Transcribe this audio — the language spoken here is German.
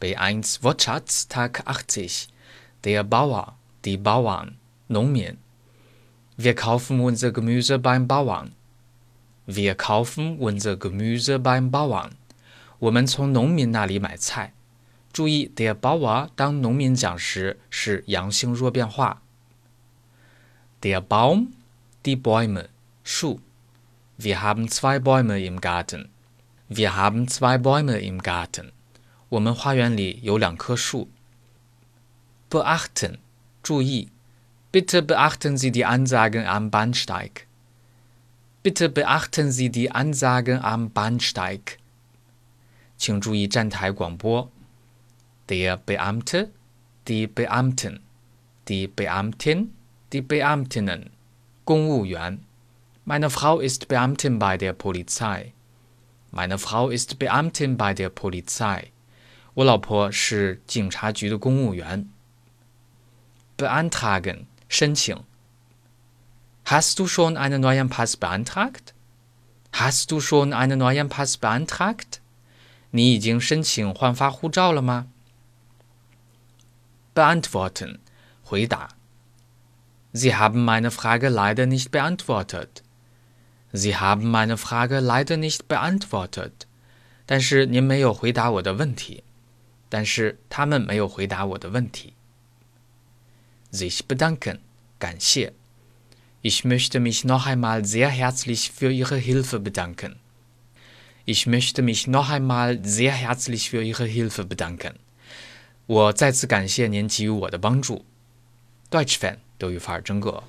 B1 Wortschatz Tag 80 Der Bauer, die Bauern, Nongmin. Wir kaufen unser Gemüse beim Bauern. Wir kaufen unser Gemüse beim Bauern. 我们从农民那里买菜。注意，der Bauer 当农民讲时是阳性弱变化。Der Baum, die Bäume, 树。Wir haben zwei Bäume im Garten. Wir haben zwei Bäume im Garten. 我们花园里有两棵树。Beachten，注意。Bitte beachten Sie die Ansagen am Bahnsteig. Bitte beachten Sie die Ansagen am Bahnsteig. 请注意站台广播。Der Beamte, die Beamten, die Beamtin, die Beamtinnen. 公务员。Meine Frau ist Beamtin bei der Polizei. Meine Frau ist Beamtin bei der Polizei. 我老婆是警察局的公务员。Beantragen 申请。Hast du schon einen neuen Pass beantragt? Hast du schon einen neuen Pass beantragt? 你已经申请换发护照了吗？Beantworten 回答。Sie haben meine Frage leider nicht beantwortet. Sie haben meine Frage leider nicht beantwortet. 但是您没有回答我的问题。 但是他们没有回答我的问题。sich bedanken，感谢。Ich möchte mich noch einmal sehr herzlich für Ihre Hilfe bedanken. Ich möchte mich noch einmal sehr herzlich für Ihre Hilfe bedanken. 我再次感谢您给予我的帮助。Deutsch Fan 德语范儿真格。